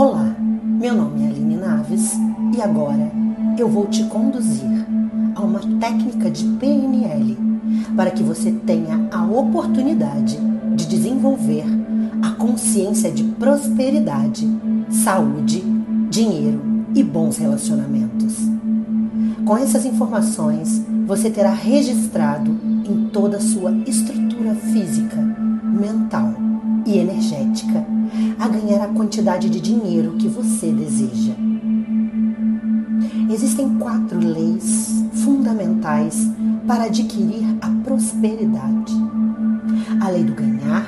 Olá, meu nome é Aline Naves e agora eu vou te conduzir a uma técnica de PNL para que você tenha a oportunidade de desenvolver a consciência de prosperidade, saúde, dinheiro e bons relacionamentos. Com essas informações, você terá registrado em toda a sua estrutura física, mental e energética a ganhar a quantidade de dinheiro que você deseja. Existem quatro leis fundamentais para adquirir a prosperidade: a lei do ganhar,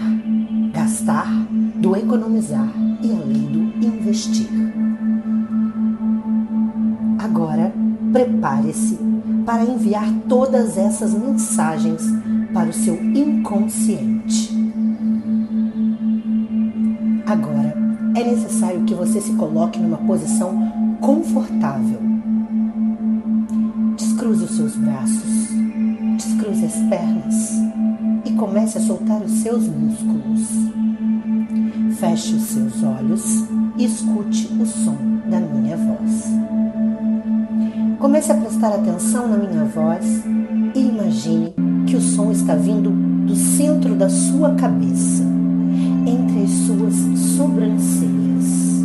gastar, do economizar e a lei do investir. Agora, prepare-se para enviar todas essas mensagens para o seu inconsciente. Agora, é necessário que você se coloque numa posição confortável. Descruze os seus braços, descruze as pernas e comece a soltar os seus músculos. Feche os seus olhos e escute o som da minha voz. Comece a prestar atenção na minha voz e imagine que o som está vindo do centro da sua cabeça, sobrancelhas,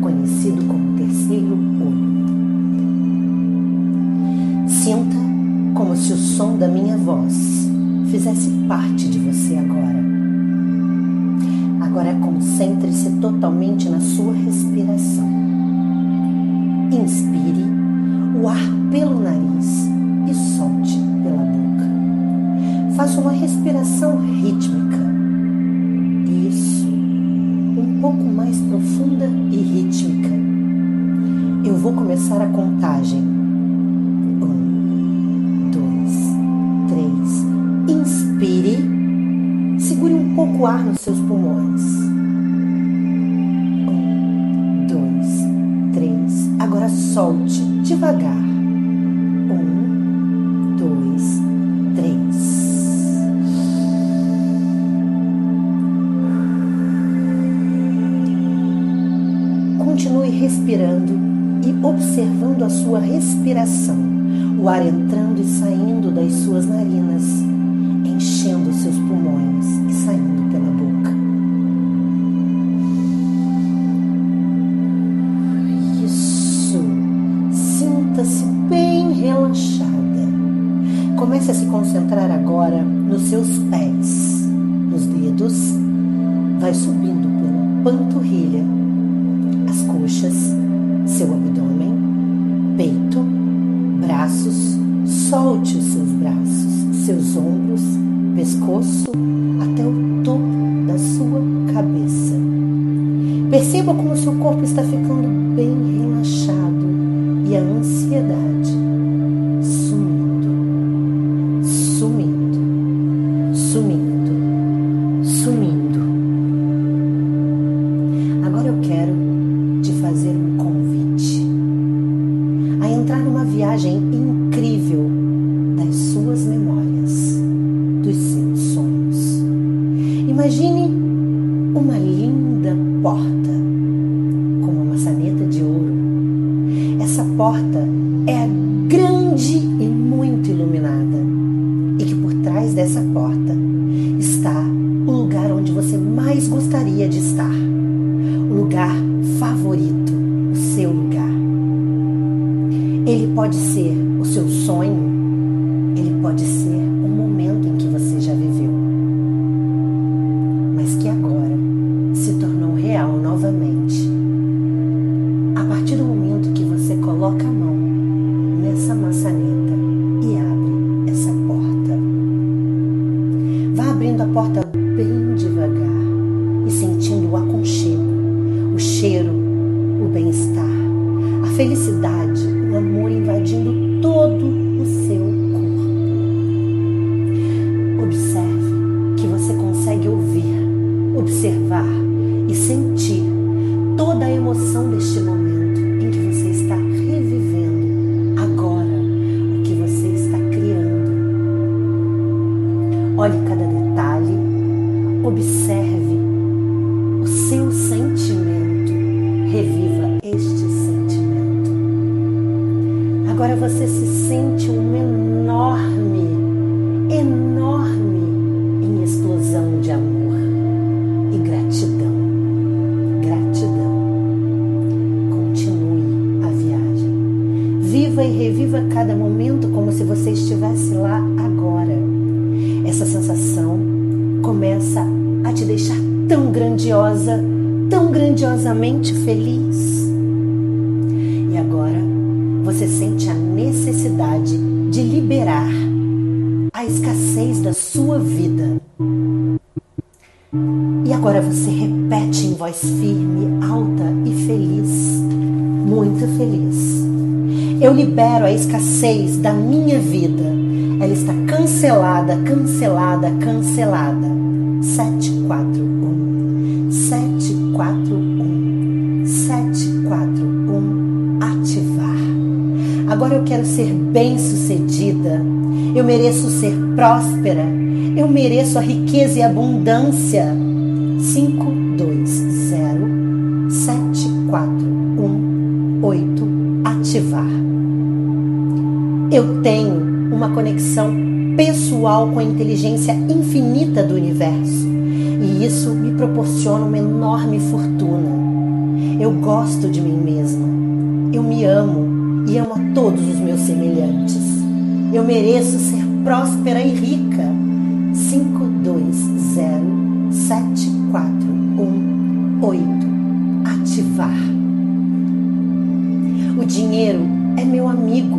conhecido como terceiro olho. Sinta como se o som da minha voz fizesse parte de você agora. Agora concentre-se totalmente na sua respiração. Inspire o ar começar a contagem. Um, dois, três. Inspire. Segure um pouco o ar nos seus pulmões. Um, dois, três. Agora solte devagar. Um, dois, três. Continue respirando e observando a sua respiração, o ar entrando e saindo das suas narinas, enchendo seus pulmões e saindo pela boca. Isso. Sinta-se bem relaxada. Comece a se concentrar agora nos seus pés, nos dedos. Vai subindo pela panturrilha, as coxas, seu abdômen, Solte os seus braços, seus ombros, pescoço até o topo da sua cabeça. Perceba como seu corpo está ficando bem Imagine uma linda porta com uma maçaneta de ouro. Essa porta é grande e muito iluminada, e que por trás dessa porta está o lugar onde você mais gostaria de estar, o lugar favorito, o seu lugar. Ele pode ser o seu sonho, ele pode ser porta bem devagar e sentindo o aconchego, o cheiro, o bem-estar, a felicidade, o amor invadindo todo o seu corpo. Observe que você consegue ouvir, observar e sentir toda a emoção deste momento Agora você se sente um enorme, enorme em explosão de amor e gratidão. Gratidão. Continue a viagem. Viva e reviva cada momento como se você estivesse lá agora. Essa sensação começa a te deixar tão grandiosa, tão grandiosamente feliz. E agora você sente liberar a escassez da sua vida. E agora você repete em voz firme, alta e feliz, muito feliz. Eu libero a escassez da minha vida. Ela está cancelada, cancelada, cancelada. 741 Agora eu quero ser bem-sucedida. Eu mereço ser próspera. Eu mereço a riqueza e a abundância. 520 7418 ativar. Eu tenho uma conexão pessoal com a inteligência infinita do universo e isso me proporciona uma enorme fortuna. Eu gosto de mim mesma. Eu me amo e amo a todos os meus semelhantes. Eu mereço ser próspera e rica. 52074118 ativar. O dinheiro é meu amigo.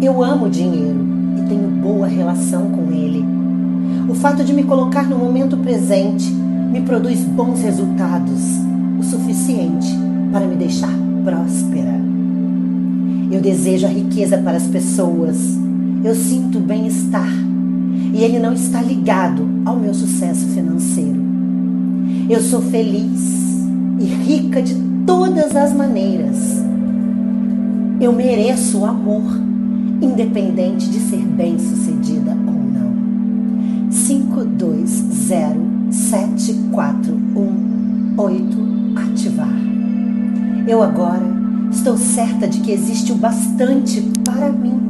Eu amo dinheiro e tenho boa relação com ele. O fato de me colocar no momento presente me produz bons resultados, o suficiente para me deixar próspera. Eu desejo a riqueza para as pessoas. Eu sinto bem-estar e ele não está ligado ao meu sucesso financeiro. Eu sou feliz e rica de todas as maneiras. Eu mereço o amor, independente de ser bem-sucedida ou não. 52074118 ativar. Eu agora estou certa de que existe o bastante para mim.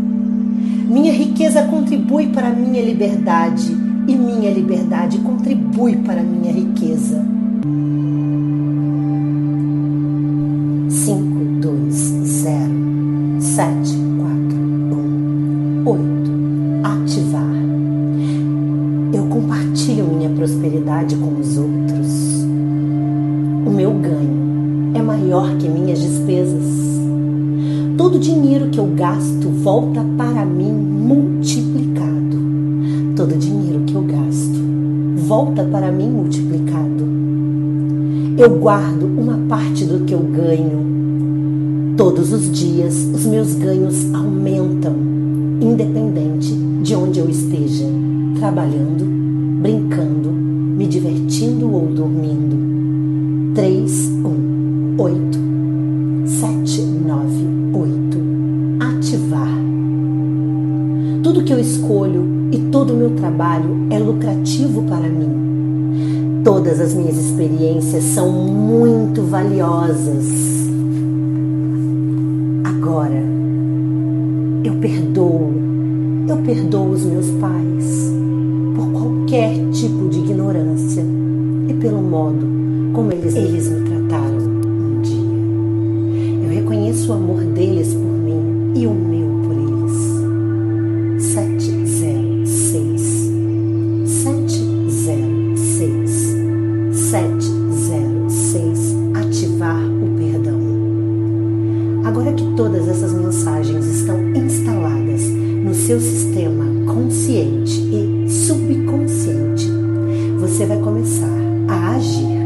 Minha riqueza contribui para a minha liberdade e minha liberdade contribui para a minha riqueza. 52074118 ativar. Eu compartilho minha prosperidade com os outros. O meu ganho maior que minhas despesas. Todo dinheiro que eu gasto volta para mim multiplicado. Todo dinheiro que eu gasto volta para mim multiplicado. Eu guardo uma parte do que eu ganho. Todos os dias os meus ganhos aumentam, independente de onde eu esteja, trabalhando, brincando, me divertindo ou dormindo. 3, escolho e todo o meu trabalho é lucrativo para mim. Todas as minhas experiências são muito valiosas. Agora, eu perdoo, eu perdoo os meus pais por qualquer tipo de ignorância e pelo modo como eles, eles me trataram um dia. Eu reconheço o amor deles por mim e o meu começar a agir,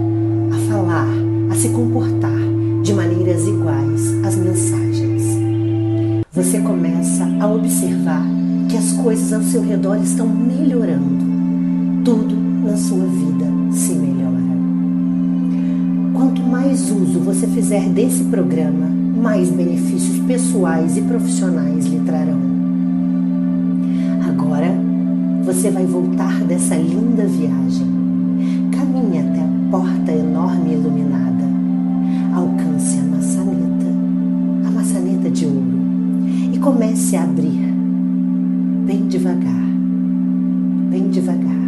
a falar, a se comportar de maneiras iguais às mensagens. Você começa a observar que as coisas ao seu redor estão melhorando. Tudo na sua vida se melhora. Quanto mais uso você fizer desse programa, mais benefícios pessoais e profissionais lhe trarão. Agora você vai voltar dessa linda viagem. Porta enorme iluminada. Alcance a maçaneta, a maçaneta de ouro, e comece a abrir bem devagar, bem devagar.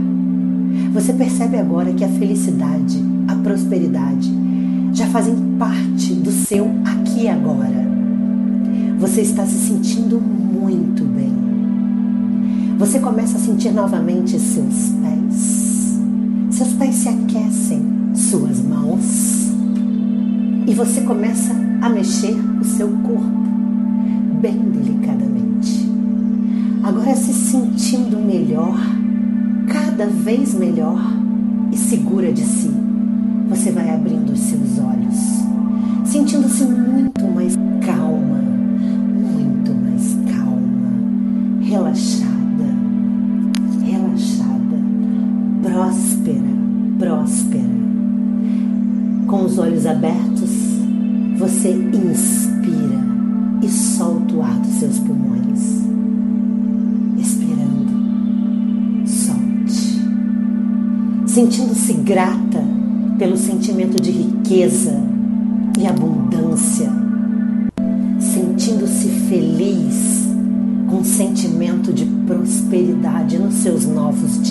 Você percebe agora que a felicidade, a prosperidade já fazem parte do seu aqui e agora. Você está se sentindo muito bem. Você começa a sentir novamente seus pés. Aquecem, suas mãos. E você começa a mexer o seu corpo bem delicadamente. Agora se sentindo melhor, cada vez melhor e segura de si, você vai abrindo os seus olhos, sentindo-se muito mais próspera. Com os olhos abertos, você inspira e solta o ar dos seus pulmões. Expirando, solte. Sentindo-se grata pelo sentimento de riqueza e abundância. Sentindo-se feliz com o sentimento de prosperidade nos seus novos dias